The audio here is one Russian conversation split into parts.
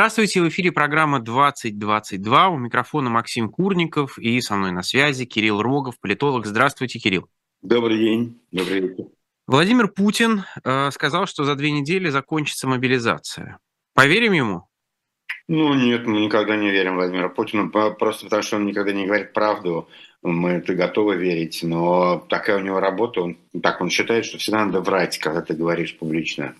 Здравствуйте, в эфире программа 2022. У микрофона Максим Курников и со мной на связи Кирилл Рогов, политолог. Здравствуйте, Кирилл. Добрый день. Добрый вечер. Владимир Путин э, сказал, что за две недели закончится мобилизация. Поверим ему? Ну нет, мы никогда не верим Владимиру Путину, просто потому что он никогда не говорит правду. Мы это готовы верить, но такая у него работа, он, так он считает, что всегда надо врать, когда ты говоришь публично.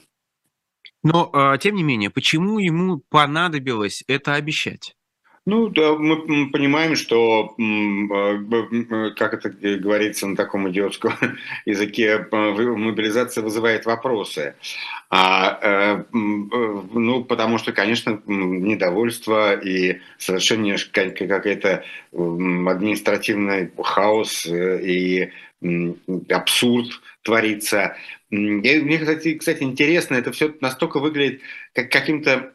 Но, а, тем не менее, почему ему понадобилось это обещать? Ну, да, мы понимаем, что, а, как это говорится на таком идиотском языке, мобилизация вызывает вопросы. А, э, ну, потому что, конечно, недовольство и совершенно какая-то административный хаос э, и абсурд творится. Мне, кстати, кстати, интересно, это все настолько выглядит как каким-то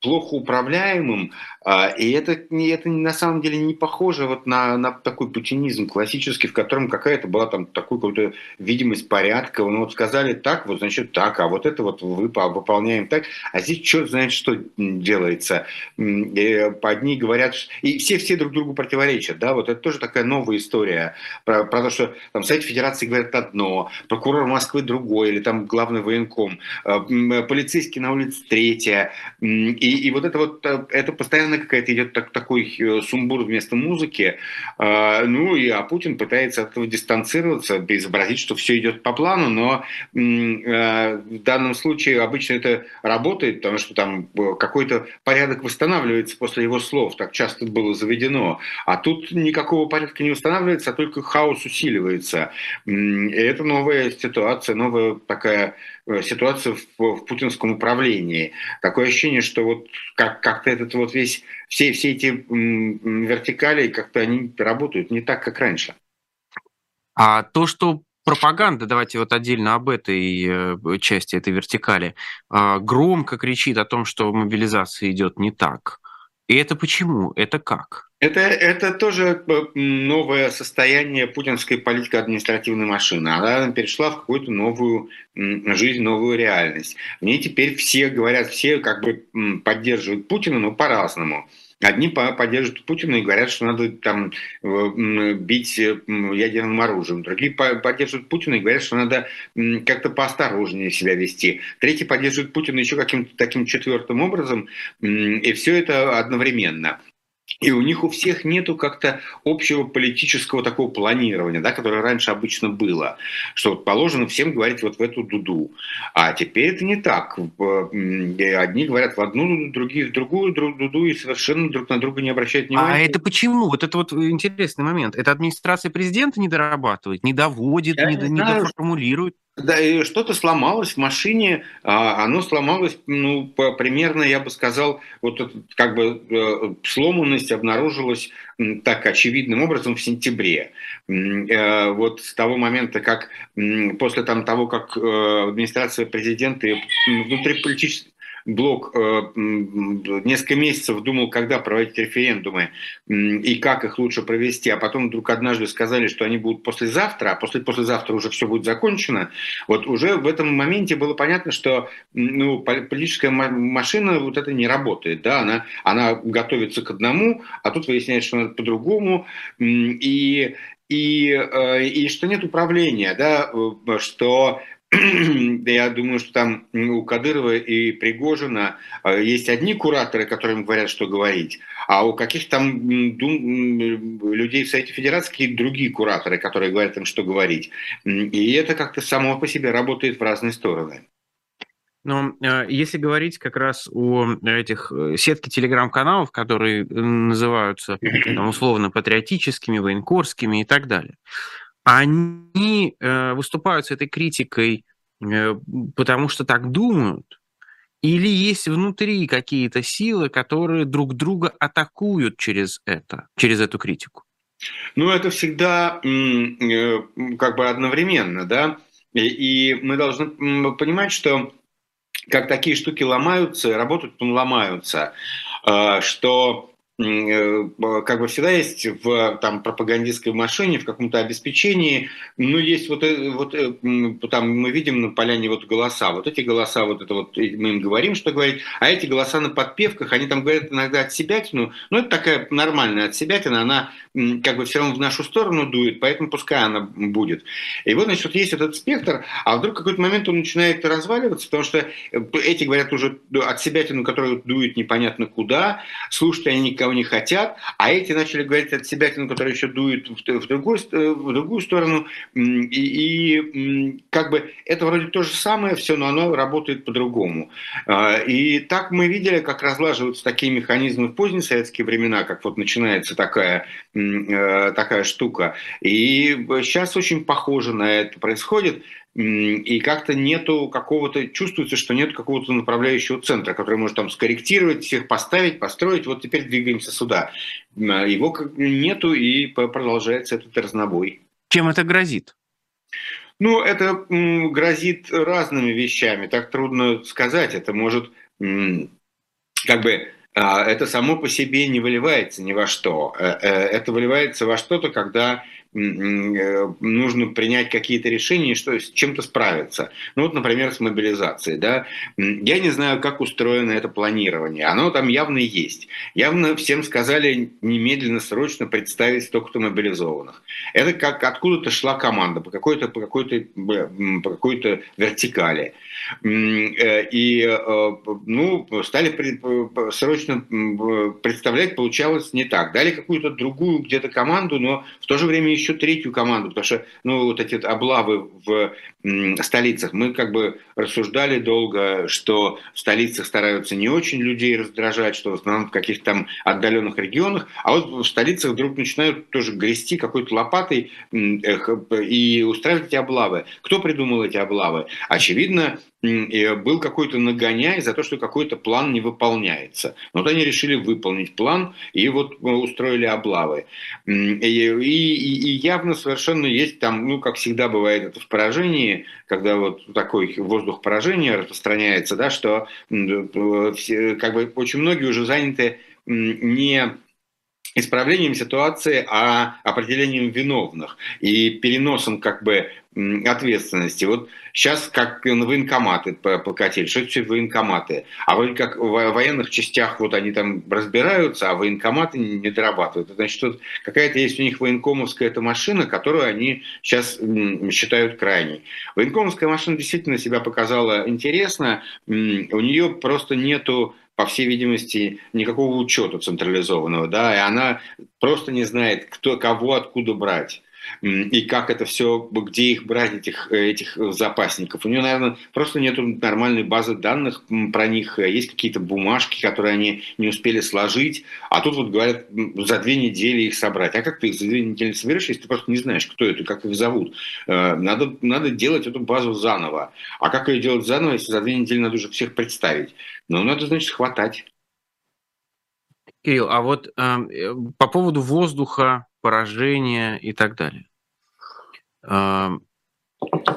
плохо управляемым, а, и это, это на самом деле не похоже вот на, на такой путинизм классический, в котором какая-то была там такая какая-то видимость порядка. Ну вот сказали так, вот значит так, а вот это вот вы выполняем так, а здесь черт знает, что делается. И одни говорят, и все все друг другу противоречат, да, вот это тоже такая новая история про, про то, что там Совет Федерации говорят одно, прокурор Москвы другое, или там главный военком, а, полицейский на улице третье, и, и вот это вот, э, это постоянно какая-то идет так, такой э, сумбур вместо музыки, ну и а Путин пытается от этого дистанцироваться, изобразить, что все идет по плану, но э, в данном случае обычно это работает, потому что там какой-то порядок восстанавливается после его слов, так часто было заведено, а тут никакого порядка не восстанавливается, а только хаос усиливается. И это новая ситуация, новая такая э, ситуация в, в путинском управлении. Такое ощущение, что вот как, как-то этот вот весь, все, все эти вертикали, как-то они работают не так, как раньше. А то, что пропаганда, давайте вот отдельно об этой э, части, этой вертикали, э, громко кричит о том, что мобилизация идет не так. И это почему? Это как? Это, это тоже э, новое состояние путинской политико-административной машины. Она перешла в какую-то новую жизнь, новую реальность. В ней теперь все говорят, все как бы поддерживают Путина, но по-разному. Одни поддерживают Путина и говорят, что надо там бить э, ядерным оружием. Другие поддерживают Путина и говорят, что надо как-то поосторожнее себя вести. Третьи поддерживают Путина еще каким-то таким четвертым образом. И все это одновременно. И у них у всех нету как-то общего политического такого планирования, да, которое раньше обычно было, что вот положено всем говорить вот в эту дуду. А теперь это не так. Одни говорят в одну дуду, другие в другую дуду и совершенно друг на друга не обращают а внимания. А это почему? Вот это вот интересный момент. Это администрация президента не дорабатывает, не доводит, Я не, не, не доформулирует? Да, и что-то сломалось в машине, а оно сломалось, ну, по, примерно, я бы сказал, вот это, как бы э, сломанность обнаружилась так очевидным образом в сентябре. Э, вот с того момента, как после там, того, как э, администрация президента и внутриполитические блок э, несколько месяцев думал, когда проводить референдумы и как их лучше провести, а потом вдруг однажды сказали, что они будут послезавтра, а после послезавтра уже все будет закончено, вот уже в этом моменте было понятно, что ну, политическая машина вот это не работает, да, она, она готовится к одному, а тут выясняется, что надо по-другому, и и, э, и что нет управления, да, э, я думаю, что там у Кадырова и Пригожина э, есть одни кураторы, которым говорят, что говорить, а у каких-то там людей в Совете Федерации какие-то другие кураторы, которые говорят им, что говорить. И это как-то само по себе работает в разные стороны. Но э, если говорить как раз о этих э, сетке телеграм-каналов, которые называются там, условно патриотическими, военкорскими и так далее, они э, выступают с этой критикой, э, потому что так думают, или есть внутри какие-то силы, которые друг друга атакуют через это, через эту критику? Ну, это всегда э, как бы одновременно, да. И, мы должны понимать, что как такие штуки ломаются, работают, потом ломаются, что как бы всегда есть в там, пропагандистской машине, в каком-то обеспечении, ну, есть вот, вот там мы видим на поляне вот голоса, вот эти голоса, вот это вот мы им говорим, что говорить, а эти голоса на подпевках, они там говорят иногда от себя, ну, ну это такая нормальная от себя, она как бы все равно в нашу сторону дует, поэтому пускай она будет. И вот, значит, вот есть этот спектр, а вдруг в какой-то момент он начинает разваливаться, потому что э, эти говорят уже от себя, ну, которые дуют непонятно куда, слушать они никого не хотят, а эти начали говорить от себя, которые еще дуют в, другой, э, в другую сторону, и, и как бы это вроде то же самое все, но оно работает по-другому. А, и так мы видели, как разлаживаются такие механизмы в поздние советские времена, как вот начинается такая Э, такая штука. И сейчас очень похоже на это происходит. И как-то нету какого-то, чувствуется, что нет какого-то направляющего центра, который может там скорректировать, всех поставить, построить, вот теперь двигаемся сюда. Его нету, и продолжается этот разнобой. Чем это грозит? Ну, это грозит разными вещами, так трудно сказать. Это может как бы а, это само по себе не выливается ни во что. Э, э, это выливается во что-то, когда нужно принять какие-то решения, что с чем-то справиться. Ну вот, например, с мобилизацией. Да? Я не знаю, как устроено это планирование. Оно там явно есть. Явно всем сказали немедленно, срочно представить столько-то мобилизованных. Это как откуда-то шла команда по какой-то по какой-то по какой-то вертикали. Э, и э, ну, стали срочно представлять, получалось не так. Дали какую-то другую где-то команду, но в то же время еще третью команду, потому что ну, вот эти облавы в столицах, мы как бы рассуждали долго, что в столицах стараются не очень людей раздражать, что в основном в каких-то там отдаленных регионах, а вот в столицах вдруг начинают тоже грести какой-то лопатой и устраивать эти облавы. Кто придумал эти облавы? Очевидно, был какой-то нагоняй за то, что какой-то план не выполняется. Вот они решили выполнить план и вот э, устроили облавы. И, и, и явно совершенно есть там, ну, как всегда бывает это в поражении, когда вот такой воздух поражения распространяется, да, что все, как бы очень многие уже заняты не исправлением ситуации, а определением виновных и переносом как бы ответственности. Вот сейчас как военкоматы покатили, что это все военкоматы. А вроде как в военных частях вот они там разбираются, а военкоматы не дорабатывают. Значит, какая-то есть у них военкомовская эта машина, которую они сейчас считают крайней. Военкомовская машина действительно себя показала интересно. У нее просто нету по всей видимости, никакого учета централизованного, да, и она просто не знает, кто, кого откуда брать и как это все, где их брать, этих, этих запасников. У нее, наверное, просто нет нормальной базы данных про них, есть какие-то бумажки, которые они не успели сложить, а тут вот говорят, за две недели их собрать. А как ты их за две недели соберешь, если ты просто не знаешь, кто это, как их зовут? Э, надо, надо делать эту базу заново. А как ее делать заново, если за две недели надо уже всех представить? Ну, надо, значит, хватать. Кирилл, а вот эм, э, по поводу воздуха, поражения и так далее. Э,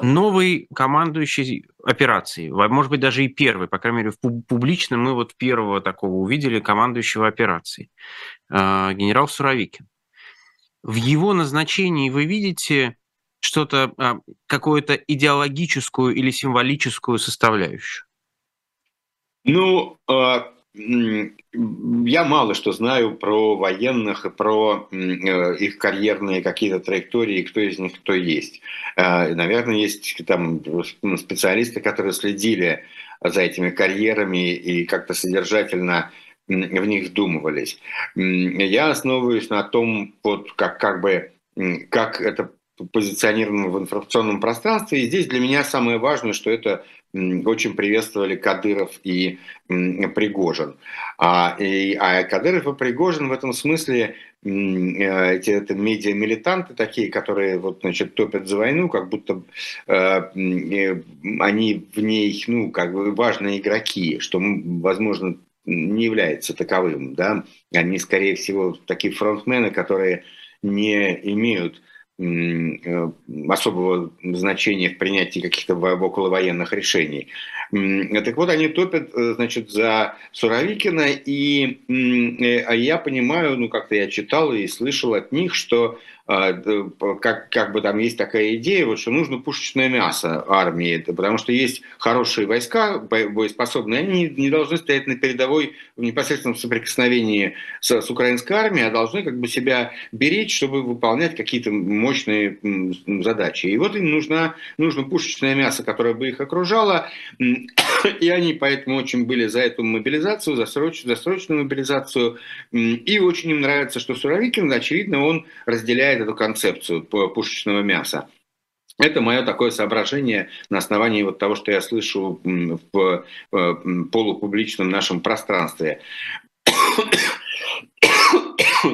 новый командующий операцией, может быть, даже и первый, по крайней мере, в публично мы вот первого такого увидели командующего операцией, э, генерал Суровикин. В его назначении вы видите что-то, э, какую-то идеологическую или символическую составляющую? Ну, а, я мало что знаю про военных и про э, их карьерные какие-то траектории, кто из них кто есть. А, наверное, есть там специалисты, которые следили за этими карьерами и как-то содержательно в них вдумывались. Я основываюсь на том, вот как, как бы, как это позиционировано в информационном пространстве. И здесь для меня самое важное, что это очень приветствовали Кадыров и Пригожин. А, и, а Кадыров и Пригожин в этом смысле э, эти это медиа-милитанты такие, которые вот, значит, топят за войну, как будто э, э, они в ней ну, как бы важные игроки, что, возможно, не является таковым. Да? Они, скорее всего, такие фронтмены, которые не имеют особого значения в принятии каких-то околовоенных решений. Так вот, они топят, э, значит, за Суровикина, и э, а я понимаю, ну, как-то я читал и слышал от них, что как, как бы там есть такая идея, вот, что нужно пушечное мясо армии, потому что есть хорошие войска, боеспособные, они не должны стоять на передовой в непосредственном соприкосновении с, с украинской армией, а должны как бы себя беречь, чтобы выполнять какие-то мощные задачи. И вот им нужна, нужно пушечное мясо, которое бы их окружало, и они поэтому очень были за эту мобилизацию, за, сроч, за срочную мобилизацию, и очень им нравится, что Суровикин, очевидно, он разделяет эту концепцию пушечного мяса. Это мое такое соображение на основании вот того, что я слышу в э, полупубличном нашем пространстве.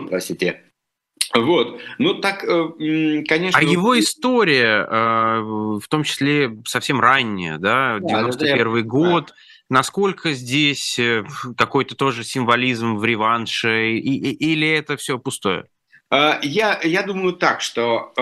Простите. Вот, ну так, э, конечно. А его история, э, в том числе совсем ранняя, да, 91 да, год, да. насколько здесь какой-то тоже символизм в реванше, или это все пустое? А, я, я думаю так, что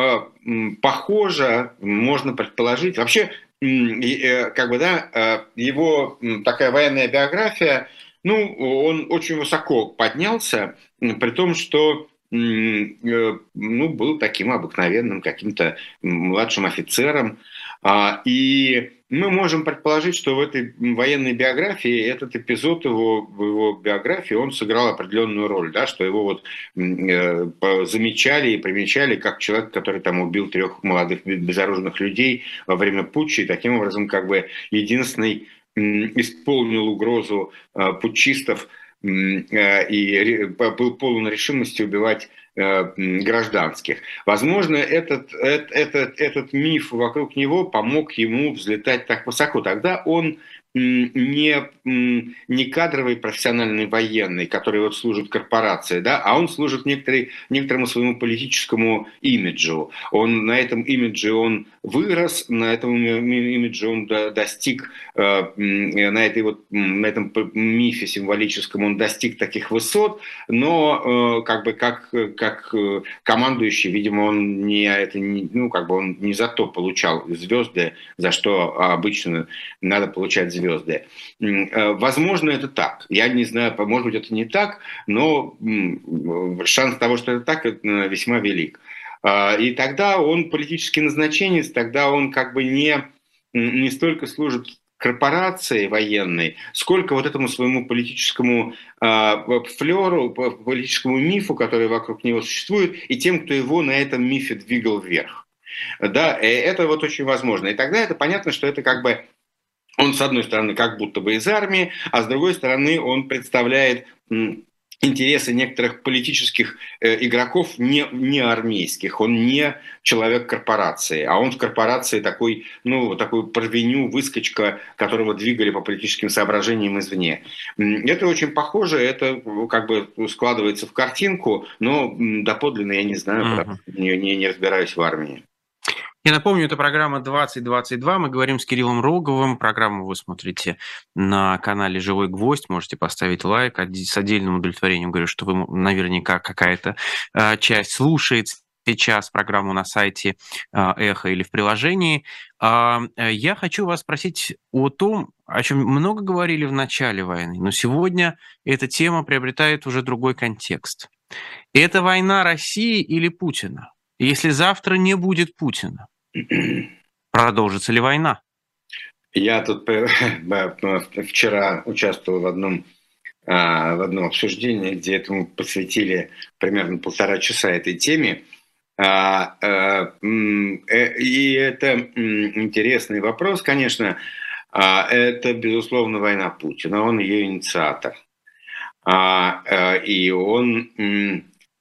похоже, можно предположить, вообще, э, как бы, да, его такая военная биография, ну, он очень высоко поднялся, при том, что Э, ну, был таким обыкновенным каким-то младшим офицером. А, и мы можем предположить, что в этой военной биографии этот эпизод его, в его биографии, он сыграл определенную роль, да, что его вот э, замечали и примечали как человек, который там убил трех молодых безоружных людей во время путча, и таким образом как бы единственный исполнил угрозу э, путчистов Э, и был полон решимости убивать гражданских. Возможно, этот, этот, этот миф вокруг него помог ему взлетать так высоко. Тогда он не, не кадровый профессиональный военный, который вот служит корпорации, да, а он служит некоторый, некоторому своему политическому имиджу. Он на этом имидже он вырос, на этом имидже он достиг, э, на, этой вот, на этом мифе символическом он достиг таких высот, но э, как бы как, как э, командующий, видимо, он не, это не, ну, как бы он не за то получал звезды, за что обычно надо получать звезды. Возможно, это так. Я не знаю, может быть, это не так, но шанс того, что это так, весьма велик. А, и тогда он политический назначенец, тогда он как бы не, не столько служит корпорации военной, сколько вот этому своему политическому э, флеру, политическому мифу, который вокруг него существует, и тем, кто его на этом мифе двигал вверх. Да, это вот очень возможно. И тогда это понятно, что это как бы он, с одной стороны, как будто бы из армии, а с другой стороны, он представляет интересы некоторых политических э, игроков не, не армейских. Он не человек корпорации, а он в корпорации такой, ну, такой провиню, выскочка, которого двигали по политическим соображениям извне. Это очень похоже, это как бы складывается в картинку, но доподлинно я не знаю, uh-huh. не, не, не разбираюсь в армии. Я напомню, это программа 2022. Мы говорим с Кириллом Роговым. Программу вы смотрите на канале «Живой гвоздь». Можете поставить лайк. С отдельным удовлетворением говорю, что вы наверняка какая-то а, часть слушает сейчас программу на сайте а, Эхо или в приложении. А, я хочу вас спросить о том, о чем много говорили в начале войны, но сегодня эта тема приобретает уже другой контекст. Это война России или Путина? Если завтра не будет Путина, Продолжится ли война? Я тут вчера участвовал в одном, а, в одном обсуждении, где этому посвятили примерно полтора часа этой теме. А, а, э, и это интересный вопрос, конечно. Это, безусловно, война Путина. Он ее инициатор. Э, и он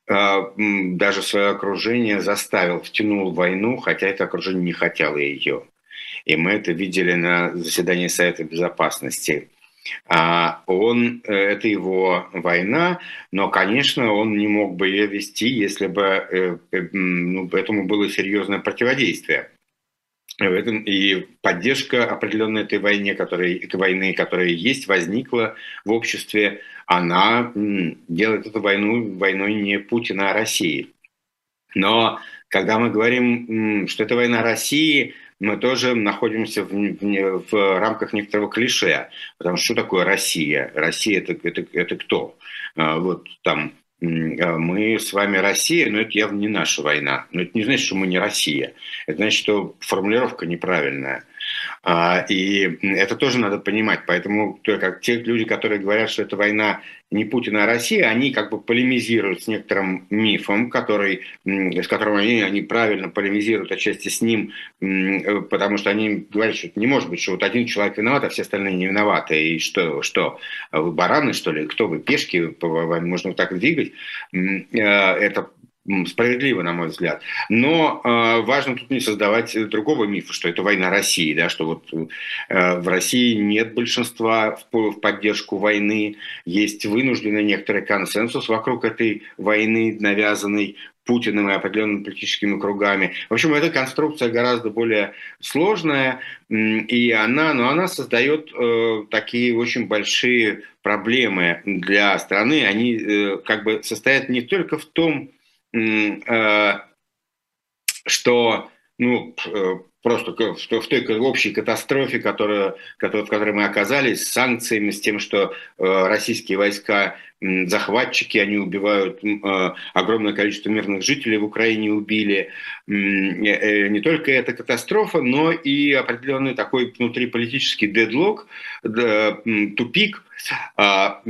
даже свое окружение заставил, втянул в войну, хотя это окружение не хотело ее. И мы это видели на заседании Совета Безопасности. А, он, э, это его война, но, конечно, он не мог бы ее вести, если бы э, э, ну, этому было серьезное противодействие. В этом и поддержка определенной этой войне, которой, войны, которая есть, возникла в обществе, она делает эту войну войной не Путина, а России. Но Когда мы говорим, что это война России, мы тоже находимся в, в, в рамках некоторого клише. Потому что что такое Россия? Россия это, это, это кто? А, вот там мы с вами Россия, но это явно не наша война. Но это не значит, что мы не Россия. Это значит, что формулировка неправильная. А, и это тоже надо понимать. Поэтому как те люди, которые говорят, что это война не Путина, а России, они как бы полемизируют с некоторым мифом, который, с которым они, они правильно полемизируют отчасти с ним, потому что они говорят, что не может быть, что вот один человек виноват, а все остальные не виноваты. И что, что вы бараны, что ли? Кто вы, пешки? Можно вот так двигать? Э, это справедливо, на мой взгляд. Но э, важно тут не создавать другого мифа, что это война России, да, что вот э, в России нет большинства в, в поддержку войны, есть вынужденный некоторый консенсус вокруг этой войны, навязанной Путиным и определенными политическими кругами. В общем, эта конструкция гораздо более сложная, и она, но она создает э, такие очень большие проблемы для страны. Они э, как бы состоят не только в том, Э, что ну, э, просто в той общей катастрофе, которая, в которой мы оказались, с санкциями, с тем, что э, российские войска захватчики, они убивают огромное количество мирных жителей в Украине убили. Не только эта катастрофа, но и определенный такой внутриполитический дедлог, тупик, а,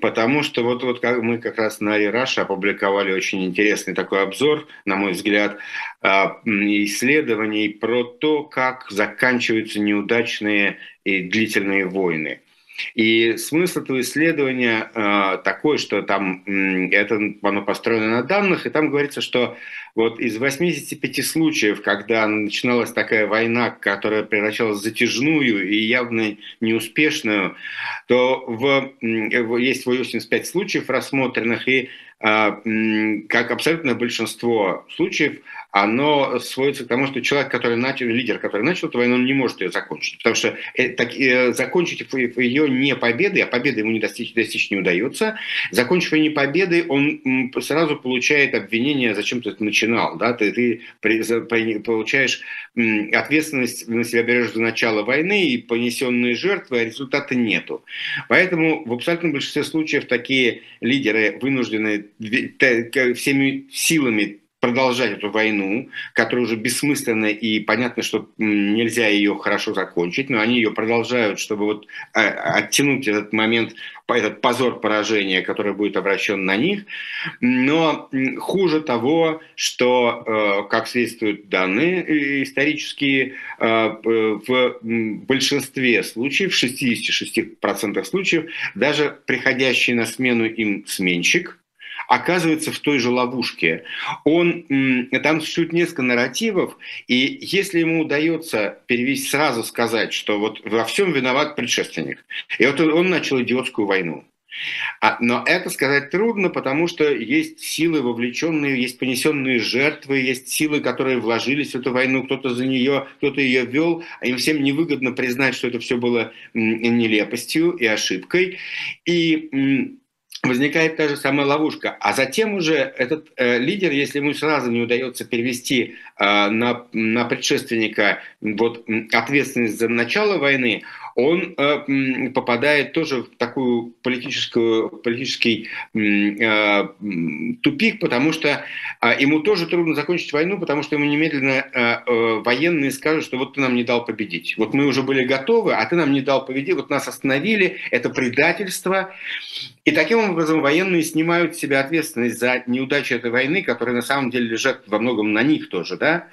потому что вот, вот мы как раз на Ираше опубликовали очень интересный такой обзор, на мой взгляд, а, исследований про то, как заканчиваются неудачные и длительные войны. И смысл этого исследования э, такой, что там э, это оно построено на данных, и там говорится, что вот из 85 случаев, когда начиналась такая война, которая превращалась в затяжную и явно неуспешную, то в, в, есть 85 случаев рассмотренных, и как абсолютное большинство случаев, оно сводится к тому, что человек, который начал, лидер, который начал эту войну, он не может ее закончить. Потому что э, так, э, закончить ее не победой, а победы ему не достичь, достичь не удается. Закончив ее не победой, он сразу получает обвинение, зачем ты это начинал. Да? Ты, ты получаешь ответственность на себя берешь за начало войны и понесенные жертвы, а результата нету. Поэтому в абсолютном большинстве случаев такие лидеры вынуждены всеми силами продолжать эту войну, которая уже бессмысленна и понятно, что нельзя ее хорошо закончить, но они ее продолжают, чтобы вот а, оттянуть этот момент, этот позор поражения, который будет обращен на них. Но хуже того, что, э, как свидетельствуют данные исторические, э, в большинстве случаев, в 66% случаев, даже приходящий на смену им сменщик, оказывается в той же ловушке. Он, там существует несколько нарративов, и если ему удается перевести, сразу сказать, что вот во всем виноват предшественник, и вот он начал идиотскую войну. А, но это сказать трудно, потому что есть силы вовлеченные, есть понесенные жертвы, есть силы, которые вложились в эту войну, кто-то за нее, кто-то ее вел, а им всем невыгодно признать, что это все было нелепостью и ошибкой. И возникает та же самая ловушка. А затем уже этот э, лидер, если ему сразу не удается перевести э, на, на предшественника вот, ответственность за начало войны, он э, попадает тоже в такую политическую, политический э, тупик, потому что э, ему тоже трудно закончить войну, потому что ему немедленно э, э, военные скажут, что вот ты нам не дал победить. Вот мы уже были готовы, а ты нам не дал победить, вот нас остановили, это предательство. И таким образом военные снимают с себя ответственность за неудачу этой войны, которая на самом деле лежит во многом на них тоже, да.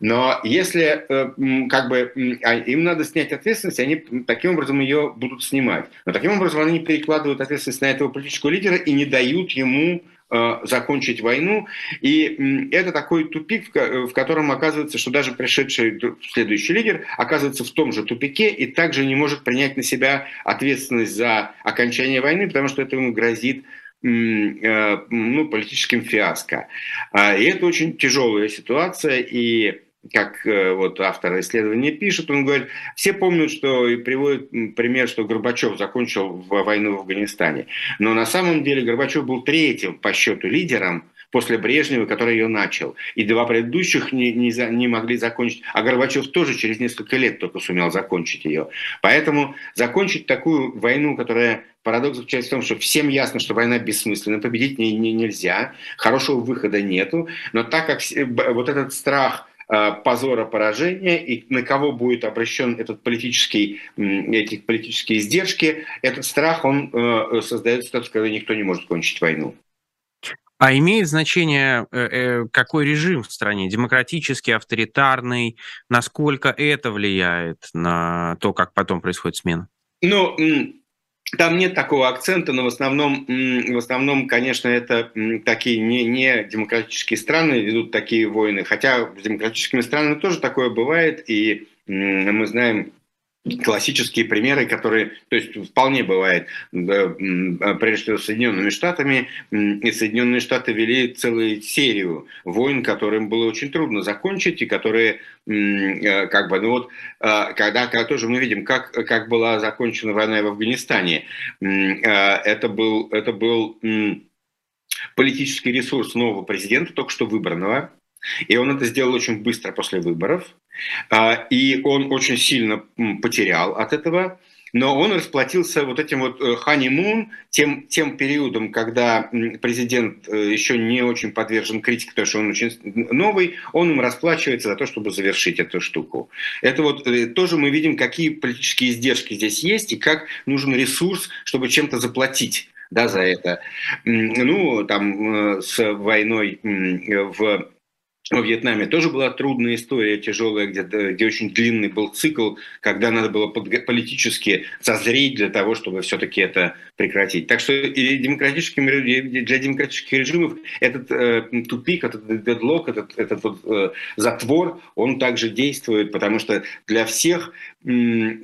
Но если э, как бы а им надо снять ответственность, они таким образом ее будут снимать. Но таким образом они перекладывают ответственность на этого политического лидера и не дают ему э, закончить войну. И это такой тупик, в котором оказывается, что даже пришедший следующий лидер оказывается в том же тупике и также не может принять на себя ответственность за окончание войны, потому что это ему грозит э, ну, политическим фиаско. А, и это очень тяжелая ситуация, и как э, вот автор исследования пишет, он говорит, все помнят, что и приводит пример, что Горбачев закончил войну в Афганистане. Но на самом деле Горбачев был третьим по счету лидером после Брежнева, который ее начал. И два предыдущих не, не, за, не могли закончить. А Горбачев тоже через несколько лет только сумел закончить ее. Поэтому закончить такую войну, которая Парадокс заключается в том, что всем ясно, что война бессмысленна, победить не, не, нельзя, хорошего выхода нету, но так как вот этот страх позора поражения и на кого будет обращен этот политический, эти политические издержки, этот страх, он э, создает ситуацию, когда никто не может кончить войну. А имеет значение, э, какой режим в стране? Демократический, авторитарный? Насколько это влияет на то, как потом происходит смена? Ну, там нет такого акцента, но в основном, в основном конечно, это такие не, не демократические страны ведут такие войны. Хотя с демократическими странами тоже такое бывает, и мы знаем классические примеры, которые, то есть вполне бывает, прежде всего Соединенными Штатами, и Соединенные Штаты вели целую серию войн, которым было очень трудно закончить, и которые, э, как бы, ну вот, э, когда, когда тоже мы видим, как, как была закончена война в Афганистане, э, это был, это был политический ресурс нового президента, только что выбранного, и он это сделал очень быстро после выборов. А, и он очень сильно потерял от этого. Но он расплатился вот этим вот ханимун, э, тем, тем периодом, когда президент э, еще не очень подвержен критике, потому что он очень новый, он им расплачивается за то, чтобы завершить эту штуку. Это вот э, тоже мы видим, какие политические издержки здесь есть и как нужен ресурс, чтобы чем-то заплатить да, за это. Ну, там с войной в во Вьетнаме тоже была трудная история, тяжелая, где, где очень длинный был цикл, когда надо было политически созреть для того, чтобы все-таки это прекратить. Так что и демократическим, для демократических режимов этот э, тупик, этот дедлок, этот, этот вот, э, затвор, он также действует, потому что для всех э,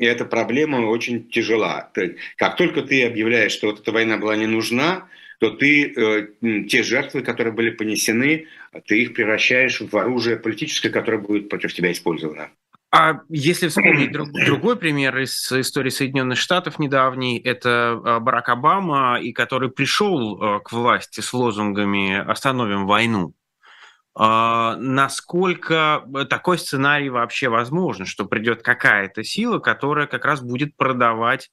эта проблема очень тяжела. Как только ты объявляешь, что вот эта война была не нужна, то ты э, те жертвы, которые были понесены, ты их превращаешь в оружие политическое, которое будет против тебя использовано. А если вспомнить друг, другой пример из истории Соединенных Штатов недавний, это а, Барак Обама, и который пришел а, к власти с лозунгами «Остановим войну». А, насколько такой сценарий вообще возможен, что придет какая-то сила, которая как раз будет продавать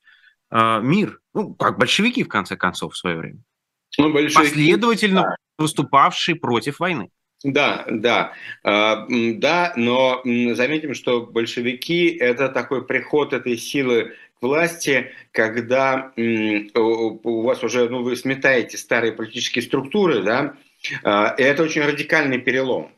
мир, ну, как большевики, в конце концов, в свое время? Ну, большевики, Последовательно да. выступавшие против войны. Да, да, э, да, но заметим, что большевики – это такой приход этой силы к власти, когда у вас уже, ну, вы сметаете старые политические структуры, да, и это очень радикальный перелом.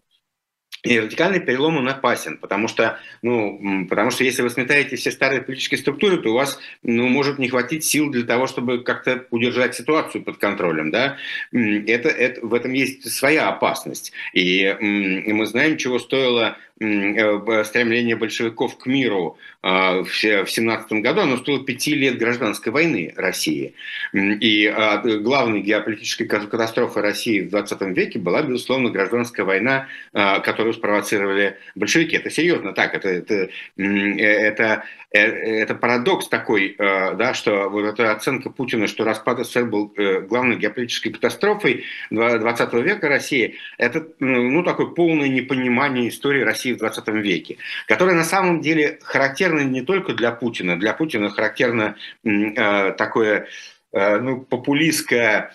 И радикальный перелом он опасен, потому что, ну, потому что если вы сметаете все старые политические структуры, то у вас ну, может не хватить сил для того, чтобы как-то удержать ситуацию под контролем. Да? Это, это, в этом есть своя опасность. И, и мы знаем, чего стоило стремление большевиков к миру а, в 17 году, оно стоило пяти лет гражданской войны России. И а, главной геополитической катастрофой России в 20 веке была, безусловно, гражданская война, а, которую спровоцировали большевики. Это серьезно так, это, это, это Э, это парадокс такой, э, да, что вот эта оценка Путина, что распад СССР был э, главной геополитической катастрофой 20 века России, это ну, такое полное непонимание истории России в 20 веке, которое на самом деле характерно не только для Путина. Для Путина характерно такое ну, популистское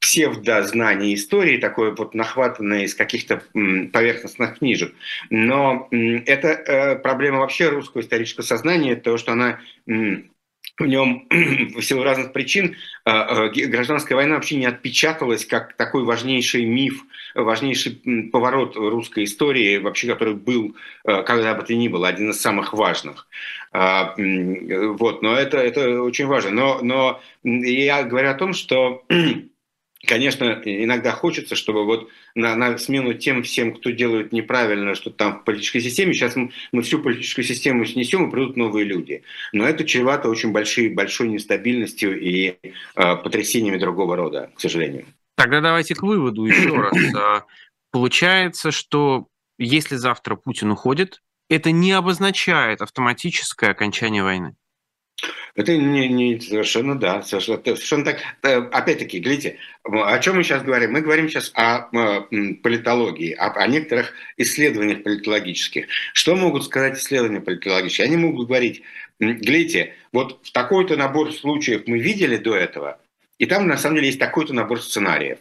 псевдознание истории, такое вот нахватанное из каких-то поверхностных книжек. Но это э, проблема вообще русского исторического сознания, то, что она в нем в силу разных причин а, а, гражданская война вообще не отпечаталась как такой важнейший миф, важнейший поворот русской истории, вообще который был, а, когда бы то ни было, один из самых важных. Вот, но это, это очень важно. Но, но я говорю о том, что Конечно, иногда хочется, чтобы вот на, на смену тем всем, кто делает неправильно что там в политической системе, сейчас мы, мы всю политическую систему снесем и придут новые люди. Но это чревато очень большой, большой нестабильностью и э, потрясениями другого рода, к сожалению. Тогда давайте к выводу еще раз. А, получается, что если завтра Путин уходит, это не обозначает автоматическое окончание войны. Это не, не совершенно, да, совершенно, совершенно так. Э, опять-таки, глядите, о чем мы сейчас говорим? Мы говорим сейчас о, политологии, о, о некоторых исследованиях политологических. Что могут сказать исследования политологические? Они могут говорить, глядите, вот в такой-то набор случаев мы видели до этого, и там на самом деле есть такой-то набор сценариев.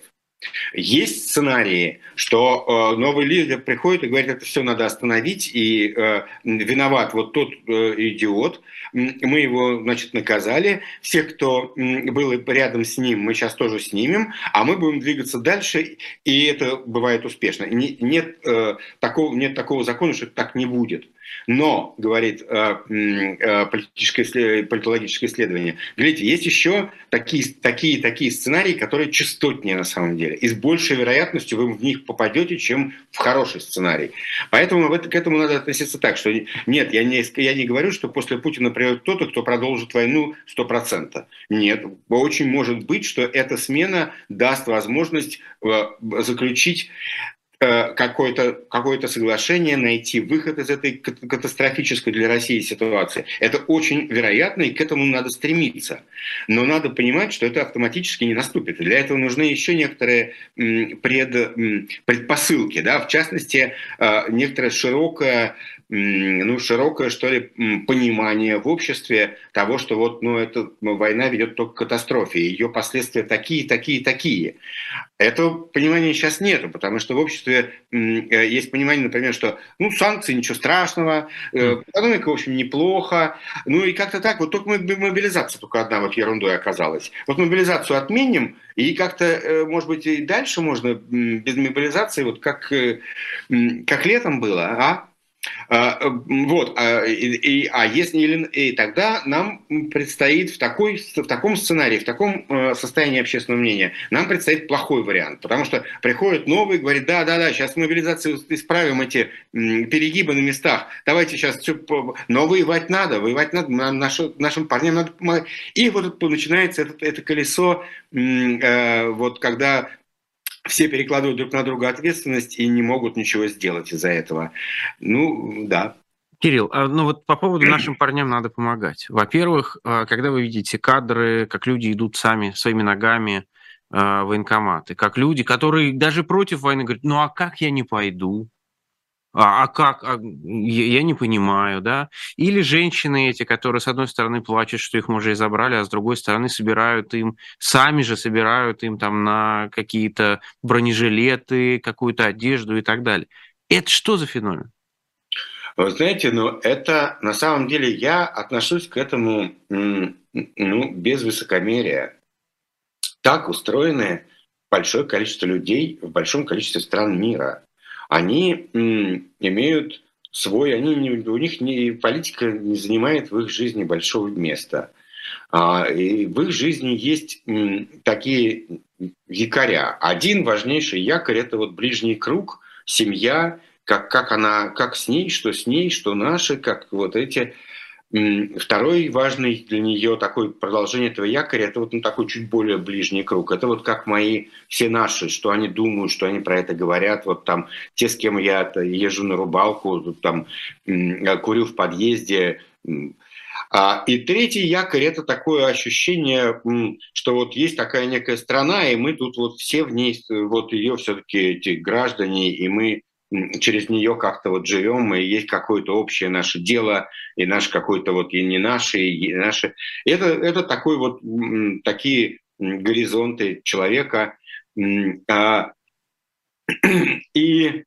Есть сценарии, что э, новый лидер приходит и говорит, это все надо остановить, и э, виноват вот тот э, идиот, мы его, значит, наказали, всех, кто был рядом с ним, мы сейчас тоже снимем, а мы будем двигаться дальше, и это бывает успешно. Нет, э, такого, нет такого закона, что так не будет. Но, говорит э, э, политическое, политологическое исследование, глядите, есть еще такие, такие, такие сценарии, которые частотнее на самом деле. И с большей вероятностью вы в них попадете, чем в хороший сценарий. Поэтому к этому надо относиться так, что нет, я не, я не говорю, что после Путина придет кто-то, кто продолжит войну 100%. Нет, очень может быть, что эта смена даст возможность э, заключить какое-то какое соглашение, найти выход из этой катастрофической для России ситуации. Это очень вероятно, и к этому надо стремиться. Но надо понимать, что это автоматически не наступит. Для этого нужны еще некоторые пред, предпосылки. Да? В частности, э, некоторая широкая ну, широкое, что ли, понимание в обществе того, что вот, ну, эта война ведет только к катастрофе, ее последствия такие, такие, такие. Этого понимания сейчас нет, потому что в обществе э, есть понимание, например, что, ну, санкции, ничего страшного, э, экономика, в общем, неплохо, ну, и как-то так, вот только мобилизация только одна вот ерундой оказалась. Вот мобилизацию отменим, и как-то, э, может быть, и дальше можно без мобилизации, вот как, как летом было, а? А, э, вот, а, и, а если и тогда нам предстоит в, такой, в таком сценарии, в таком э, состоянии общественного мнения, нам предстоит плохой вариант, потому что приходит новый, говорит, да, да, да, сейчас мобилизацию исправим эти перегибы на местах, давайте сейчас все, но воевать надо, воевать надо, нашим, нашим парням надо помогать. И вот начинается это, это колесо, э, вот когда все перекладывают друг на друга ответственность и не могут ничего сделать из-за этого. Ну, да. Кирилл, а, ну вот по поводу нашим парням надо помогать. Во-первых, а, когда вы видите кадры, как люди идут сами своими ногами а, в военкоматы, как люди, которые даже против войны говорят, ну а как я не пойду? А, а как? А, я, не понимаю, да? Или женщины эти, которые, с одной стороны, плачут, что их мужей забрали, а с другой стороны, собирают им, сами же собирают им там на какие-то бронежилеты, какую-то одежду и так далее. Это что за феномен? Вы знаете, ну это на самом деле я отношусь к этому ну, без высокомерия. Так устроены большое количество людей в большом количестве стран мира они имеют свой, они у них не, политика не занимает в их жизни большого места. А, и в их жизни есть такие якоря. Один важнейший якорь – это вот ближний круг, семья, как, как она, как с ней, что с ней, что наши, как вот эти Второй важный для нее такой продолжение этого якоря, это вот ну, такой чуть более ближний круг. Это вот как мои все наши, что они думают, что они про это говорят. Вот там те, с кем я езжу на рыбалку, там курю в подъезде. А, и третий якорь – это такое ощущение, что вот есть такая некая страна, и мы тут вот все в ней, вот ее все-таки эти граждане, и мы через нее как-то вот живем, и есть какое-то общее наше дело, и наше какое-то вот и не наше, и наше. Это, это такой вот, такие горизонты человека. А, и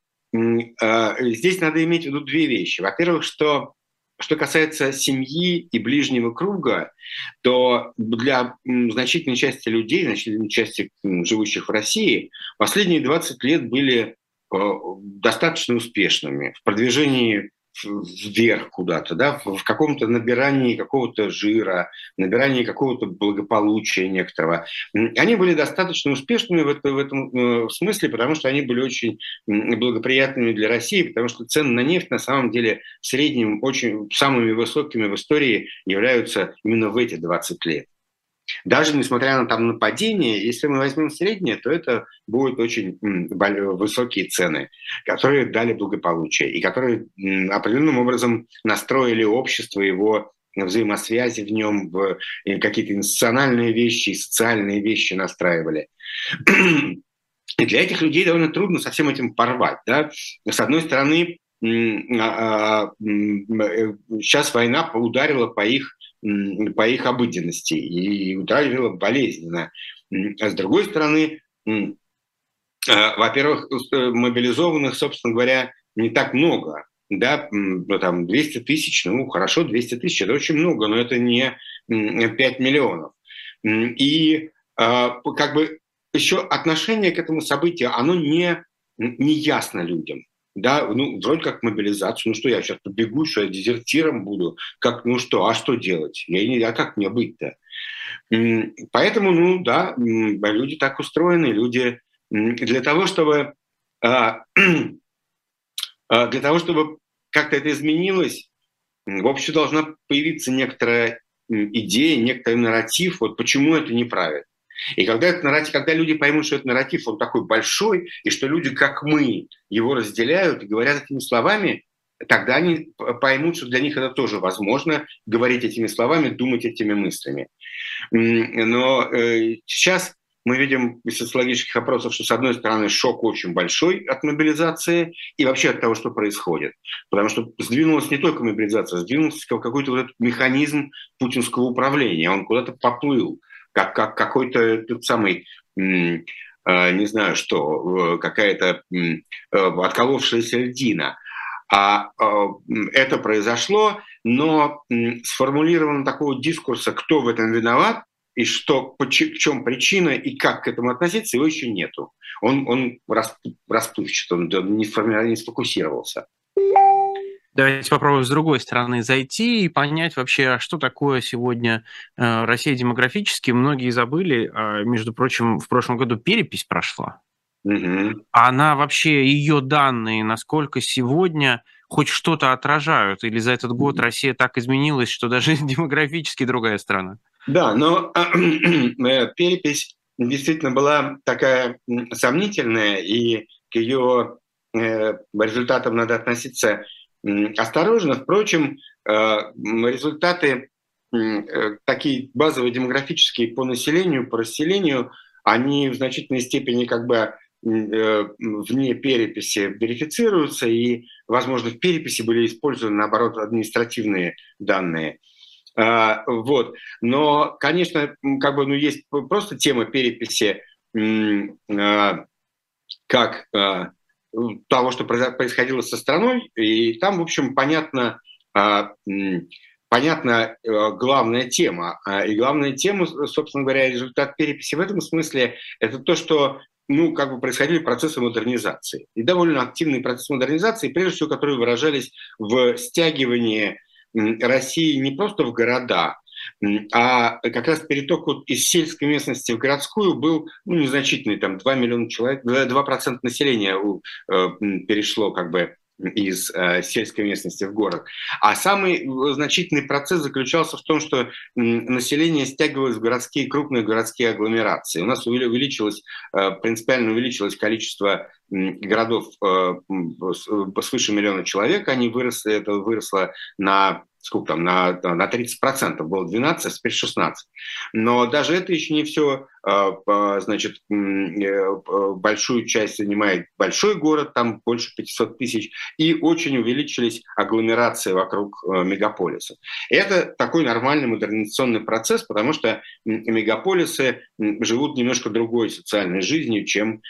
а, здесь надо иметь в виду две вещи. Во-первых, что что касается семьи и ближнего круга, то для значительной части людей, значительной части живущих в России, последние 20 лет были достаточно успешными в продвижении вверх куда-то, да, в каком-то набирании какого-то жира, набирании какого-то благополучия некоторого. Они были достаточно успешными в, это, в этом э, смысле, потому что они были очень благоприятными для России, потому что цены на нефть на самом деле в среднем очень самыми высокими в истории являются именно в эти 20 лет. Даже несмотря на там нападение, если мы возьмем среднее, то это будут очень высокие цены, которые дали благополучие и которые определенным образом настроили общество, его взаимосвязи в нем, в какие-то институциональные вещи и социальные вещи настраивали. И для этих людей довольно трудно со всем этим порвать. Да? С одной стороны, сейчас а, а, война ударила по их, по их обыденности и ударила болезненно. А с другой стороны, во-первых, мобилизованных, собственно говоря, не так много. Да, ну, там 200 тысяч, ну хорошо, 200 тысяч, это очень много, но это не 5 миллионов. И как бы еще отношение к этому событию, оно не, не ясно людям. Да, ну, вроде как мобилизацию. Ну что, я сейчас побегу, что я дезертиром буду? Как, ну что, а что делать? Я не, а как мне быть-то? Поэтому, ну да, люди так устроены, люди для того, чтобы а, а, для того, чтобы как-то это изменилось, в общем, должна появиться некоторая идея, некоторый нарратив, вот почему это неправильно. И когда, этот нарратив, когда люди поймут, что этот нарратив он такой большой, и что люди, как мы, его разделяют и говорят этими словами, тогда они поймут, что для них это тоже возможно, говорить этими словами, думать этими мыслями. Но э, сейчас мы видим из социологических опросов, что, с одной стороны, шок очень большой от мобилизации и вообще от того, что происходит. Потому что сдвинулась не только мобилизация, сдвинулся какой-то вот этот механизм путинского управления. Он куда-то поплыл как, как какой-то тот самый а, не знаю что, какая-то отколовшаяся льдина. А, а это произошло, но сформулировано такого дискурса, кто в этом виноват, и что, в чем причина, и как к этому относиться, его еще нету. Он, он расплывчат, он не, не сфокусировался. Давайте попробуем с другой стороны зайти и понять вообще, а что такое сегодня э, Россия демографически. Многие забыли, а, между прочим, в прошлом году перепись прошла. Угу. Она вообще, ее данные, насколько сегодня хоть что-то отражают? Или за этот год Россия так изменилась, что даже демографически другая страна? Да, но э, перепись действительно была такая сомнительная, и к ее э, результатам надо относиться осторожно. Впрочем, э, результаты э, такие базовые демографические по населению, по расселению, они в значительной степени как бы э, вне переписи верифицируются, и, возможно, в переписи были использованы, наоборот, административные данные. Вот. Но, конечно, как бы, ну, есть просто тема переписи как того, что происходило со страной, и там, в общем, понятно, а, понятна э, главная тема. А, и главная тема, собственно говоря, результат переписи в этом смысле, это то, что ну, как бы происходили процессы модернизации. И довольно активные процессы модернизации, прежде всего, которые выражались в стягивании России не просто в города, а как раз переток вот из сельской местности в городскую был ну, незначительный, там 2 миллиона человек, 2% населения э, перешло как бы из э, сельской местности в город. А самый э, значительный процесс заключался в том, что население стягивалось в городские, крупные городские агломерации. У нас увеличилось, э, принципиально увеличилось количество городов э, свыше миллиона человек, они выросли, это выросло на сколько там, на, на 30%, было 12, а теперь 16. Но даже это еще не все, а, значит, э, большую часть занимает большой город, там больше 500 тысяч, и очень увеличились агломерации вокруг э, мегаполиса. Это такой нормальный модернизационный процесс, потому что мегаполисы живут немножко другой социальной жизнью, чем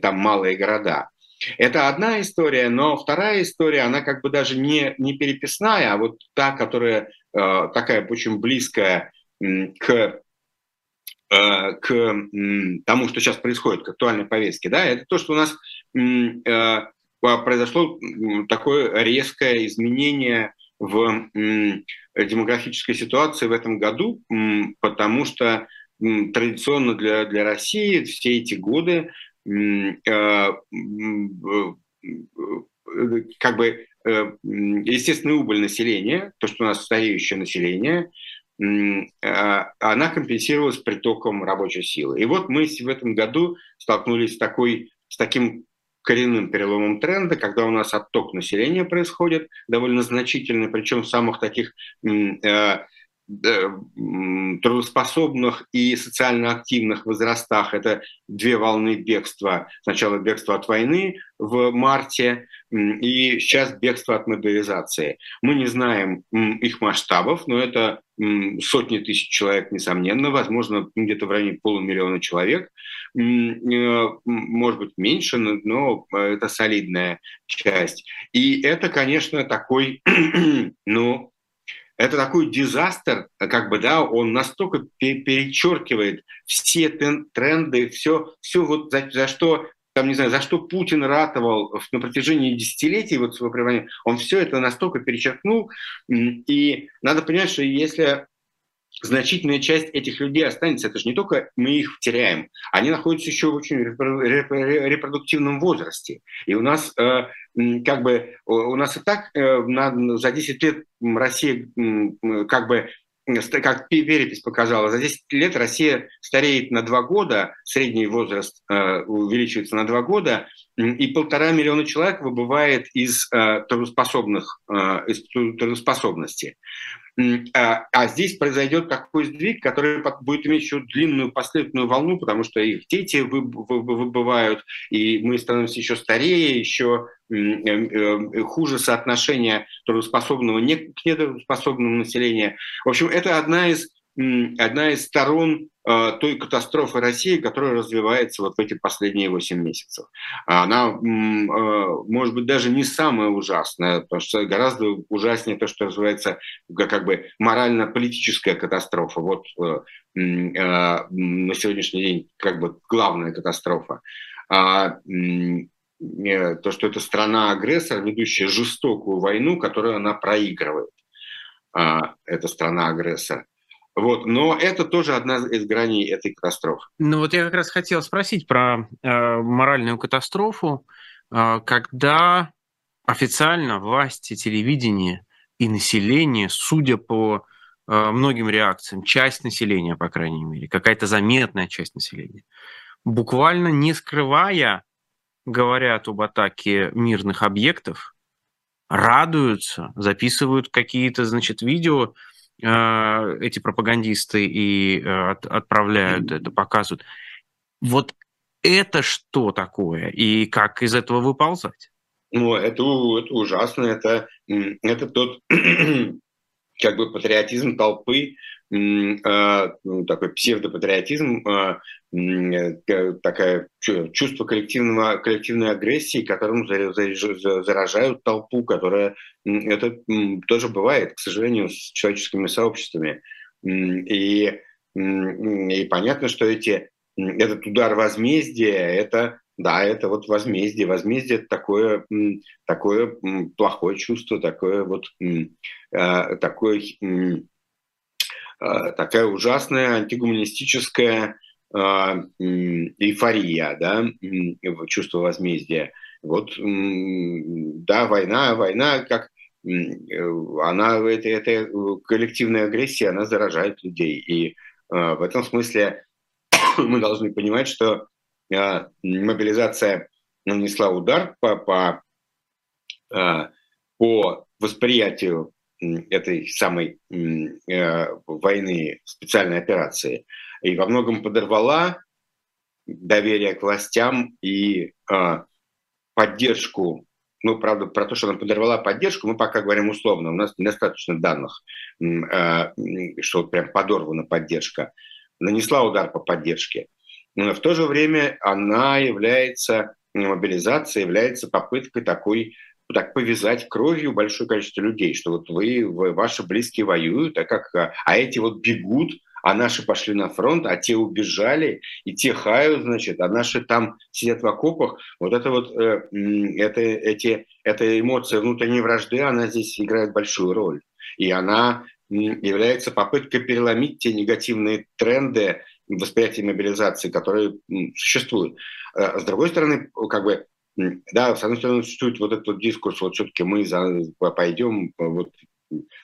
там малые города. Это одна история, но вторая история, она как бы даже не, не переписная, а вот та, которая э, такая очень близкая к, э, к тому, что сейчас происходит, к актуальной повестке. Да? Это то, что у нас э, произошло такое резкое изменение в демографической ситуации в этом году, потому что традиционно для, для России все эти годы как бы э, естественная убыль населения, то, что у нас стареющее население, а, она компенсировалась притоком рабочей силы. И вот мы в этом году столкнулись с, такой, с таким коренным переломом тренда, когда у нас отток населения происходит довольно значительный, причем в самых таких э, Э, трудоспособных и социально активных возрастах. Это две волны бегства. Сначала бегство от войны в марте и сейчас бегство от мобилизации. Мы не знаем их масштабов, но это сотни тысяч человек, несомненно, возможно, где-то в районе полумиллиона человек, э, может быть, меньше, но это солидная часть. И это, конечно, такой, ну, это такой дизастер, как бы, да, он настолько перечеркивает все тренды, все, все вот за, за что там, не знаю, за что Путин ратовал на протяжении десятилетий вот своего пребывания, он все это настолько перечеркнул. И надо понять, что если значительная часть этих людей останется. Это же не только мы их теряем, они находятся еще в очень репродуктивном возрасте. И у нас э, как бы у нас и так э, за 10 лет Россия как бы как перепись показала, за 10 лет Россия стареет на 2 года, средний возраст э, увеличивается на 2 года, и полтора миллиона человек выбывает из трудоспособных, из трудоспособности. А, а здесь произойдет такой сдвиг, который будет иметь еще длинную последовательную волну, потому что их дети выбывают, и мы становимся еще старее, еще эм, эм, хуже соотношение трудоспособного к нетрудоспособному населения. В общем, это одна из одна из сторон э, той катастрофы России, которая развивается вот в эти последние 8 месяцев. Она, э, может быть, даже не самая ужасная, потому что гораздо ужаснее то, что развивается как бы морально-политическая катастрофа. Вот э, на сегодняшний день как бы главная катастрофа. А, то, что это страна-агрессор, ведущая жестокую войну, которую она проигрывает. А, это страна-агрессор. Вот, но это тоже одна из граней этой катастрофы. Ну вот я как раз хотел спросить про э, моральную катастрофу, э, когда официально власти, телевидение и население, судя по э, многим реакциям, часть населения, по крайней мере, какая-то заметная часть населения, буквально не скрывая, говорят об атаке мирных объектов, радуются, записывают какие-то, значит, видео, эти пропагандисты и э, отправляют это, показывают. Вот это что такое и как из этого выползать? Ну, это, это ужасно, это, это тот как бы патриотизм толпы, э, такой псевдопатриотизм, э, такое чувство коллективного, коллективной агрессии, которым заражают толпу, которая это тоже бывает, к сожалению, с человеческими сообществами. И, и понятно, что эти, этот удар возмездия, это да, это вот возмездие. Возмездие – это такое, такое плохое чувство, такое вот, э, такое, такая ужасная антигуманистическая э, эйфория, да, чувство возмездия. Вот, да, война, война, как она, это, это коллективная агрессия, она заражает людей. И в этом смысле мы должны понимать, что мобилизация нанесла удар по, по, по восприятию этой самой э, войны, специальной операции, и во многом подорвала доверие к властям и а, поддержку ну, правда, про то, что она подорвала поддержку, мы пока говорим условно. У нас недостаточно данных, что прям подорвана поддержка. Нанесла удар по поддержке. Но в то же время она является, мобилизация является попыткой такой так повязать кровью большое количество людей, что вот вы, вы ваши близкие воюют, а, как, а эти вот бегут, а наши пошли на фронт, а те убежали, и те хают, значит, а наши там сидят в окопах. Вот это вот, э, это, эти, эта эмоция внутренней вражды, она здесь играет большую роль. И она является попыткой переломить те негативные тренды, восприятие мобилизации, которые существуют. Э, с другой стороны, как бы, да, с одной стороны, существует вот этот дискурс, вот все-таки мы за, пойдем, вот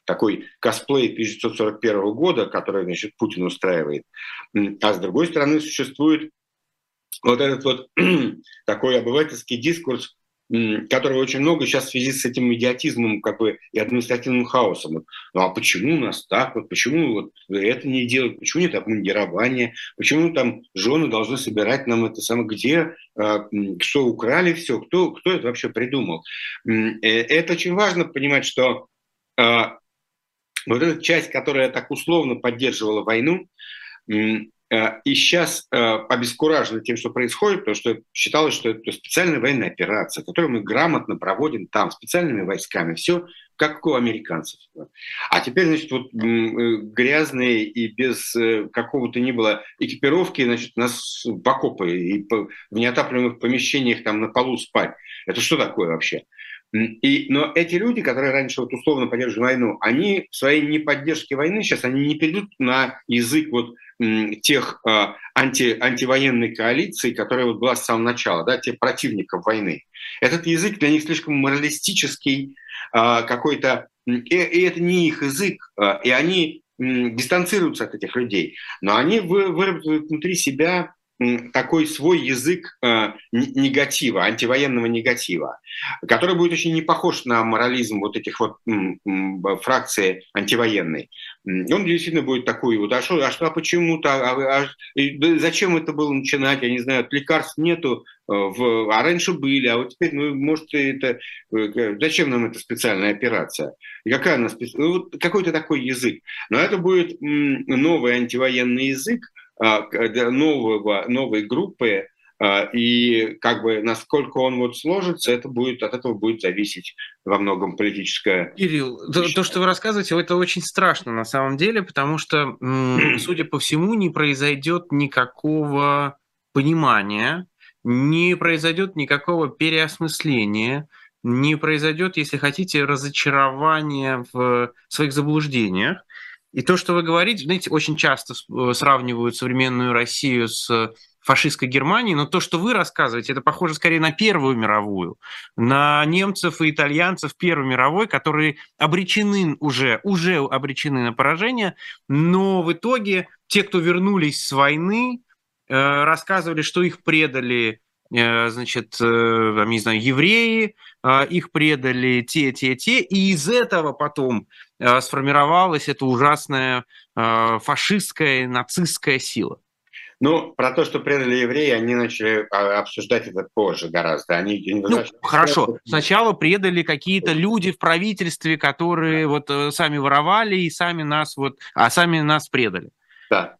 такой косплей 1941 года, который, значит, Путин устраивает. А с другой стороны, существует вот этот вот такой обывательский дискурс, которого очень много сейчас в связи с этим медиатизмом как бы, и административным хаосом. Ну а почему у нас так? Вот почему вот это не делать? Почему нет обмундирования? Почему там жены должны собирать нам это самое? Где? Что украли все? Кто, кто это вообще придумал? Э, это очень важно понимать, что э, вот эта часть, которая так условно поддерживала войну, и сейчас э, обескуражены тем, что происходит, потому что считалось, что это специальная военная операция, которую мы грамотно проводим там, специальными войсками. Все как у американцев. А теперь, значит, вот э, грязные и без какого-то ни было экипировки, значит, нас в окопы и в неотапливаемых помещениях там на полу спать. Это что такое вообще? И, но эти люди, которые раньше вот условно поддерживали войну, они в своей неподдержке войны сейчас они не перейдут на язык вот тех а, анти, антивоенной коалиции, которая вот была с самого начала, да, тех противников войны. Этот язык для них слишком моралистический, а, какой-то, и, и это не их язык, а, и они дистанцируются от этих людей, но они выработают внутри себя такой свой язык э, негатива, антивоенного негатива, который будет очень не похож на морализм вот этих вот фракций антивоенной. Он действительно будет такой вот, а что, а, что, а почему-то, а, а, зачем это было начинать, я не знаю, лекарств нету, э, в, а раньше были, а вот теперь, ну, может, это, э, зачем нам эта специальная операция? И какая она специальная? Ну, вот какой-то такой язык. Но это будет новый антивоенный язык, нового, новой группы, а, и как бы насколько он вот сложится, это будет, от этого будет зависеть во многом политическая... Кирилл, то, то, что вы рассказываете, это очень страшно на самом деле, потому что, судя по всему, не произойдет никакого понимания, не произойдет никакого переосмысления, не произойдет, если хотите, разочарования в своих заблуждениях. И то, что вы говорите, знаете, очень часто э, сравнивают современную Россию с фашистской Германией, но то, что вы рассказываете, это похоже скорее на Первую мировую, на немцев и итальянцев Первой мировой, которые обречены уже, уже обречены на поражение, но в итоге те, кто вернулись с войны, э, рассказывали, что их предали значит, э, там, не знаю, евреи, а, их предали те, те, те, и из этого потом э, сформировалась эта ужасная фашистская, нацистская сила. Ну, про то, что предали евреи, они начали а, обсуждать это позже гораздо. Они, ну, хорошо. Сначала предали какие-то люди в правительстве, которые вот сами воровали и сами нас вот, а сами нас предали. Да.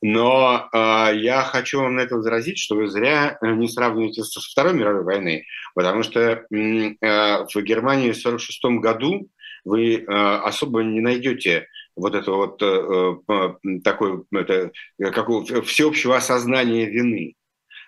Но э, я хочу вам на это возразить, что вы зря э, не сравниваете со Второй мировой войной, потому что э, в Германии в 1946 году вы э, особо не найдете вот это вот э, э, такое это, какого, всеобщего осознания вины.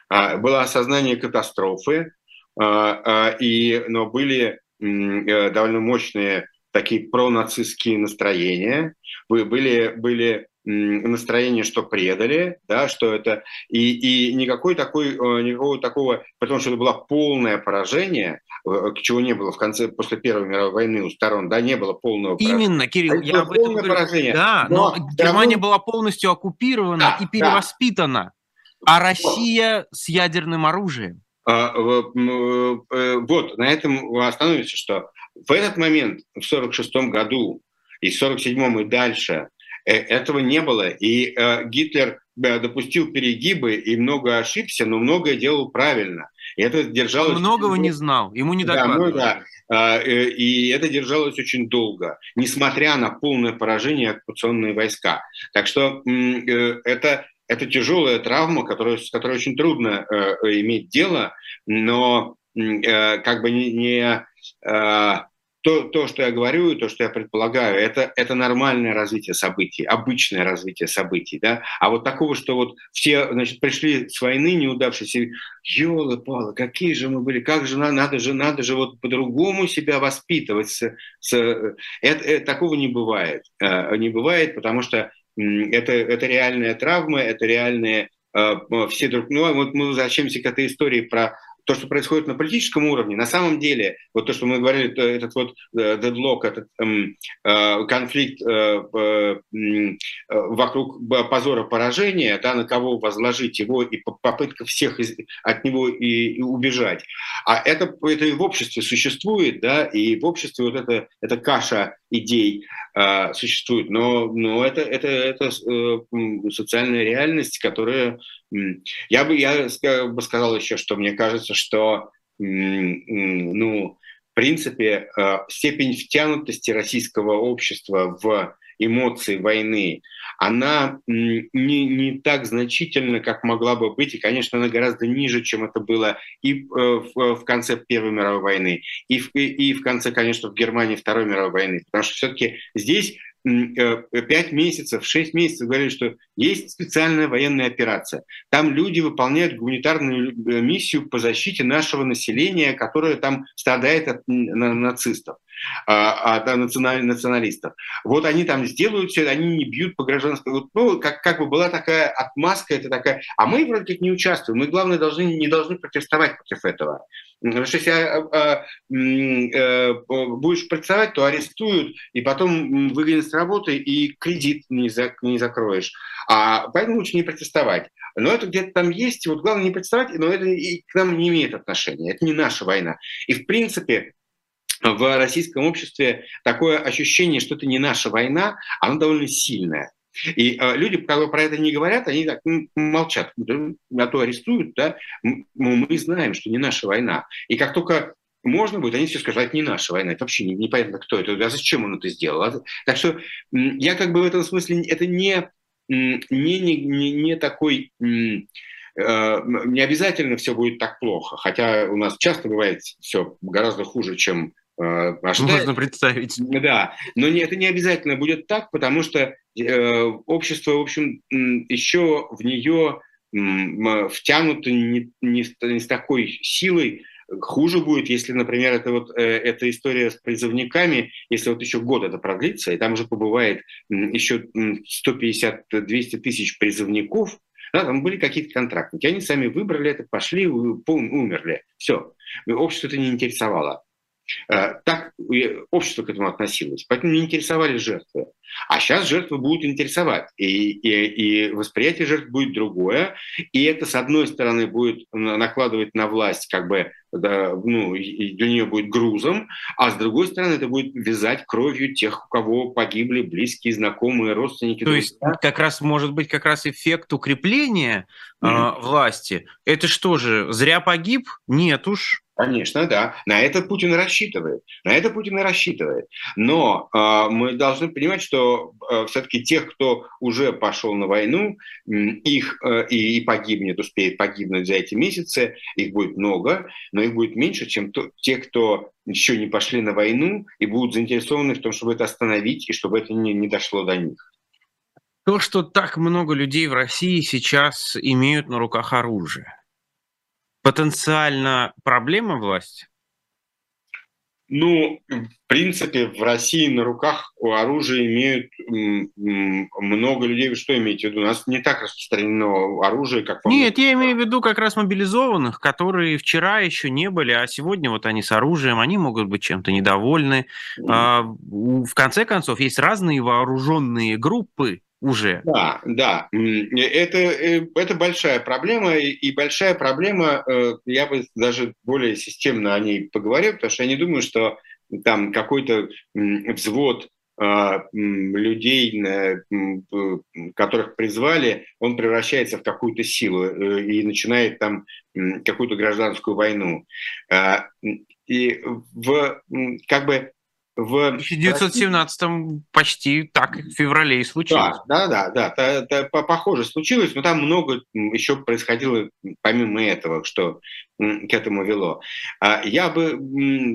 А, было осознание катастрофы, а, а, и, но были э, довольно мощные такие пронацистские настроения, были, были настроение, что предали, да, что это и, и никакой такой э, никакого такого, потому что это было полное поражение, э, чего не было в конце после Первой мировой войны у сторон, да, не было полного поражения. Именно, Кирилл, а я об этом говорю. Поражение. Да, но, но Германия тому... была полностью оккупирована да, и перевоспитана, да. а Россия с ядерным оружием. А, э, вот, на этом остановимся, что в этот момент, в 1946 году и в 1947 и дальше, Э, этого не было. И э, Гитлер э, допустил перегибы и много ошибся, но многое делал правильно. И это держалось... Он многого не знал, ему не докладывали. Да, ну, да. И это держалось очень долго, несмотря на полное поражение оккупационные войска. Так что это, это тяжелая травма, которая, с которой очень трудно иметь дело, но как бы не, не то, то, что я говорю, то, что я предполагаю, это, это нормальное развитие событий, обычное развитие событий. Да? А вот такого, что вот все значит, пришли с войны неудавшиеся, елы-палы, какие же мы были, как же надо же, надо же вот по-другому себя воспитывать. С, с, это, это, такого не бывает. Э, не бывает, потому что это, это реальная травма, это реальные э, все друг... Ну, вот мы возвращаемся к этой истории про то, что происходит на политическом уровне, на самом деле, вот то, что мы говорили, этот вот дедлок, этот эм, э, конфликт э, э, вокруг позора поражения, да, на кого возложить его и попытка всех от него и, и убежать. А это, это и в обществе существует, да, и в обществе вот это, эта каша идей э, существует, но, но это, это, это э, социальная реальность, которая... Я бы, я бы сказал еще, что мне кажется, что ну, в принципе, э, степень втянутости российского общества в эмоции войны, она не, не так значительна, как могла бы быть, и, конечно, она гораздо ниже, чем это было и э, в, в конце Первой мировой войны, и в, и в конце, конечно, в Германии Второй мировой войны. Потому что все-таки здесь Э, пять месяцев, шесть месяцев говорили, что есть специальная военная операция. Там люди выполняют гуманитарную э, миссию по защите нашего населения, которое там страдает от нацистов а, от националистов. Вот они там сделают все, они не бьют по гражданскому. Ну, как, как бы была такая отмазка, это такая. А мы вроде как не участвуем. Мы, главное, должны, не должны протестовать против этого. Потому что если а, а, а, будешь протестовать, то арестуют, и потом выгонят с работы, и кредит не, за, не закроешь. А поэтому лучше не протестовать. Но это где-то там есть, вот главное не протестовать, но это и к нам не имеет отношения, это не наша война. И в принципе в российском обществе такое ощущение, что это не наша война, оно довольно сильное. И э, люди, когда про это не говорят, они так молчат, а то арестуют, да, мы, мы знаем, что не наша война. И как только можно будет, они все скажут, «А это не наша война, это вообще непонятно, кто это, а зачем он это сделал. А так что я как бы в этом смысле, это не, не, не, не такой э, не обязательно все будет так плохо, хотя у нас часто бывает все гораздо хуже, чем а, а что Можно представить. Да, но не, это не обязательно будет так, потому что э, общество, в общем, еще в нее втянуто не, не, не с такой силой, Хуже будет, если, например, это вот э, эта история с призывниками, если вот еще год это продлится, и там уже побывает еще 150-200 тысяч призывников, да, там были какие-то контрактники, они сами выбрали это, пошли, умерли, все. Общество это не интересовало. Э, так общество к этому относилось. Поэтому не интересовали жертвы. А сейчас жертвы будут интересовать. И, и, и восприятие жертв будет другое. И это, с одной стороны, будет накладывать на власть, как бы, да, ну, для нее будет грузом, а с другой стороны, это будет вязать кровью тех, у кого погибли близкие, знакомые, родственники. То есть как раз может быть как раз эффект укрепления mm-hmm. э, власти. Это что же, зря погиб? Нет уж. Конечно, да. На это Путин рассчитывает. На это Путин и рассчитывает. Но э, мы должны понимать, что э, все-таки тех, кто уже пошел на войну, их э, и погибнет, успеет погибнуть за эти месяцы, их будет много, но их будет меньше, чем то, те, кто еще не пошли на войну и будут заинтересованы в том, чтобы это остановить и чтобы это не, не дошло до них. То, что так много людей в России сейчас имеют на руках оружие, потенциально проблема власти? Ну, в принципе, в России на руках у оружия имеют много людей. Вы что имеете в виду? У нас не так распространено оружие, как... Нет, я имею в виду как раз мобилизованных, которые вчера еще не были, а сегодня вот они с оружием, они могут быть чем-то недовольны. Mm. В конце концов, есть разные вооруженные группы, уже. Да, да. Это, э, это большая проблема, и большая проблема, э, я бы даже более системно о ней поговорил, потому что я не думаю, что там какой-то взвод а, людей, которых призвали, он превращается в какую-то силу э, и начинает там какую-то гражданскую войну. А, и в, как бы в 1917 почти так в феврале и случилось. Да, да, да, да, это, это похоже случилось, но там много еще происходило помимо этого, что к этому вело. А я бы,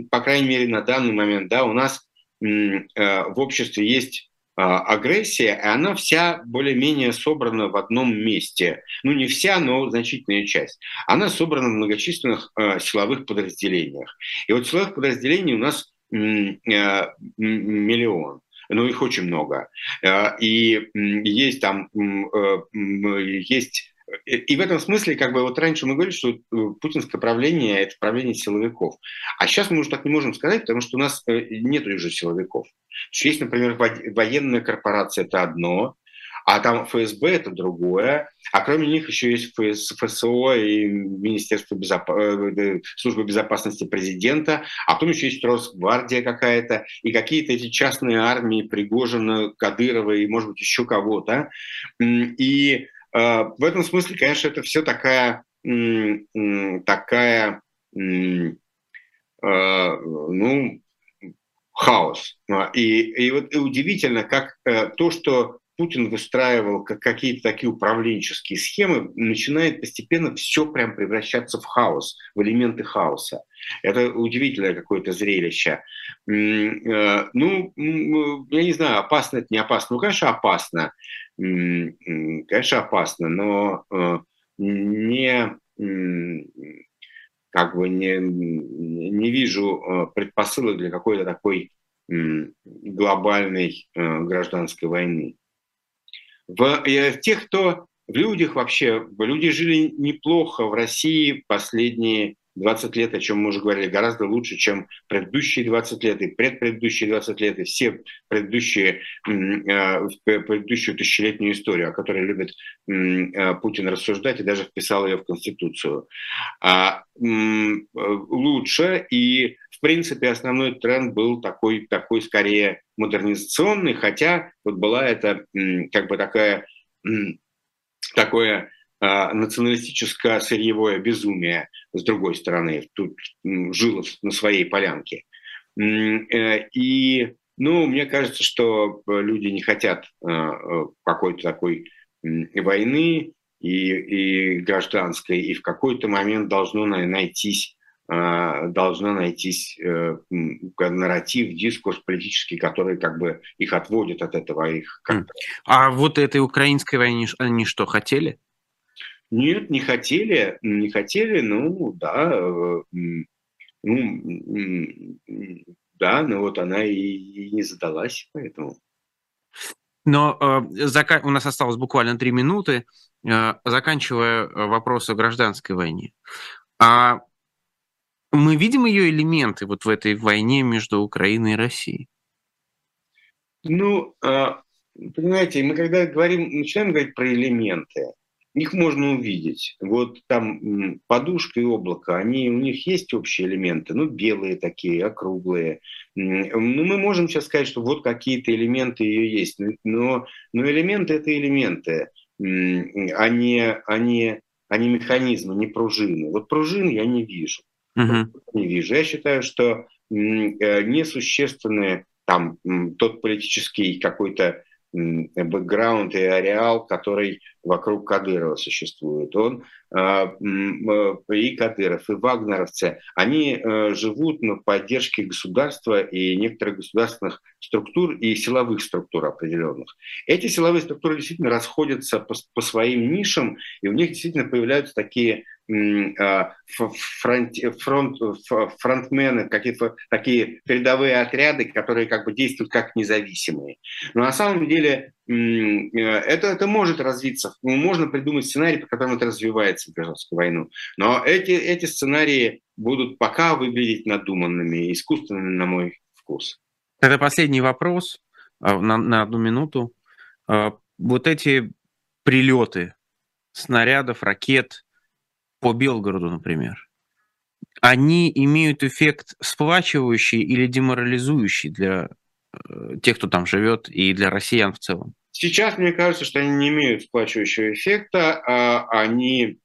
по крайней мере, на данный момент, да, у нас э, в обществе есть а, агрессия, и она вся более-менее собрана в одном месте. Ну, не вся, но значительная часть. Она собрана в многочисленных э, силовых подразделениях. И вот силовых подразделений у нас миллион но их очень много. Э, и есть там, э, есть и в этом смысле, как бы вот раньше мы говорили, что э, путинское правление – это правление силовиков. А сейчас мы уже так не можем сказать, потому что у нас нет уже силовиков. Есть, например, военная корпорация – это одно, а там ФСБ это другое, а кроме них еще есть ФСО и Министерство безоп... Э, службы безопасности президента, а потом еще есть Росгвардия какая-то, и какие-то эти частные армии Пригожина, Кадырова и, может быть, еще кого-то. И э, в этом смысле, конечно, это все такая, такая э, ну, хаос. И, и вот и удивительно, как э, то, что Путин выстраивал как какие-то такие управленческие схемы, начинает постепенно все прям превращаться в хаос, в элементы хаоса. Это удивительное какое-то зрелище. Э, ну, я не знаю, опасно это не опасно. Ну, конечно, опасно. Конечно, опасно, но э, не как бы не, не вижу э, предпосылок для какой-то такой глобальной гражданской войны в, э, тех, кто в людях вообще, люди жили неплохо в России последние 20 лет, о чем мы уже говорили, гораздо лучше, чем предыдущие 20 лет и предпредыдущие 20 лет, и все предыдущие, э, предыдущую тысячелетнюю историю, о которой любит э, Путин рассуждать и даже вписал ее в Конституцию. А, лучше, и в принципе основной тренд был такой, такой скорее модернизационный, хотя вот была это как бы такая, такое а, националистическое сырьевое безумие с другой стороны, тут жило на своей полянке. Э, и, ну, мне кажется, что люди не хотят а, э, какой-то такой войны и, и гражданской, и в какой-то момент должно найтись должна найтись э, нарратив, дискурс политический, который как бы их отводит от этого. Их как а вот этой украинской войне они что, хотели? Нет, не хотели, не хотели, ну да, э, ну да, но вот она и, и не задалась, поэтому. Но э, зака... у нас осталось буквально три минуты, э, заканчивая вопрос о гражданской войне. А мы видим ее элементы вот в этой войне между Украиной и Россией? Ну, а, понимаете, мы когда говорим, начинаем говорить про элементы, их можно увидеть. Вот там подушка и облако, они, у них есть общие элементы, ну, белые такие, округлые. Ну, мы можем сейчас сказать, что вот какие-то элементы ее есть, но, но элементы – это элементы, они, они, они механизмы, не пружины. Вот пружин я не вижу угу. не вижу. Я считаю, что э, несущественный там тот политический какой-то бэкграунд и ареал, который вокруг Кадырова существует. Он а, и Кадыров, и вагнеровцы, они э, живут на поддержке государства и некоторых государственных структур и силовых структур определенных. Эти силовые структуры действительно расходятся по, по своим нишам, и у них действительно появляются такие фронт, фронт, фронтмены, какие-то такие передовые отряды, которые как бы действуют как независимые. Но на самом деле э, это, это может развиться. Можно придумать сценарий, по которому это развивается в гражданскую войну. Но эти, эти сценарии будут пока выглядеть надуманными, искусственными, на мой вкус. Это последний вопрос а, на, на одну минуту. А, вот эти прилеты снарядов, ракет, по Белгороду, например, они имеют эффект сплачивающий или деморализующий для э, тех, кто там живет, и для россиян в целом? Сейчас мне кажется, что они не имеют сплачивающего эффекта, а они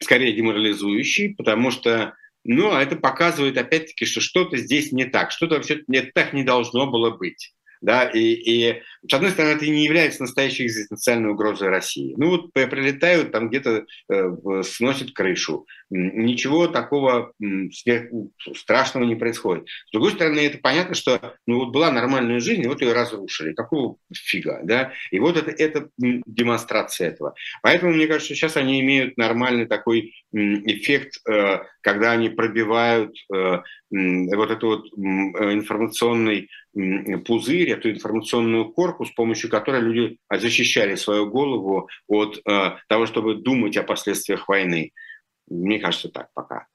скорее деморализующие, потому что ну, это показывает опять-таки, что что-то здесь не так, что-то вообще не так не должно было быть. Да, и, и с одной стороны, это не является настоящей экзистенциальной угрозой России. Ну вот прилетают, там где-то э, сносят крышу. Ничего такого сверх, страшного не происходит. С другой стороны, это понятно, что ну, вот была нормальная жизнь, и вот ее разрушили. Какого фига, да? И вот это, это демонстрация этого. Поэтому мне кажется, сейчас они имеют нормальный такой эффект, э, когда они пробивают э, вот этот вот информационный пузырь, эту информационную корку, оговорку, с помощью которой люди защищали свою голову от э, того, чтобы думать о последствиях войны. Мне кажется, так пока.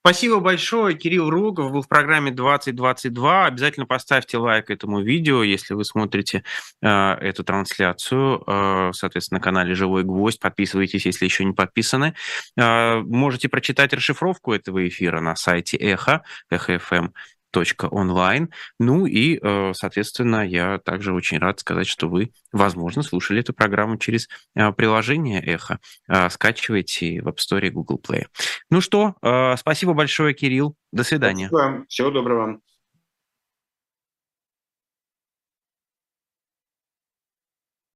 Спасибо большое. Кирилл Рогов был в программе 2022. Обязательно поставьте лайк этому видео, если вы смотрите э, эту трансляцию, э, соответственно, на канале «Живой гвоздь». Подписывайтесь, если еще не подписаны. Э, можете прочитать расшифровку этого эфира на сайте Эхо, Эхо.фм онлайн. Ну и, э, соответственно, я также очень рад сказать, что вы, возможно, слушали эту программу через э, приложение Эхо. Э, скачивайте в App Store и Google Play. Ну что, спасибо большое, Кирилл. До свидания. Спасибо. Всего доброго.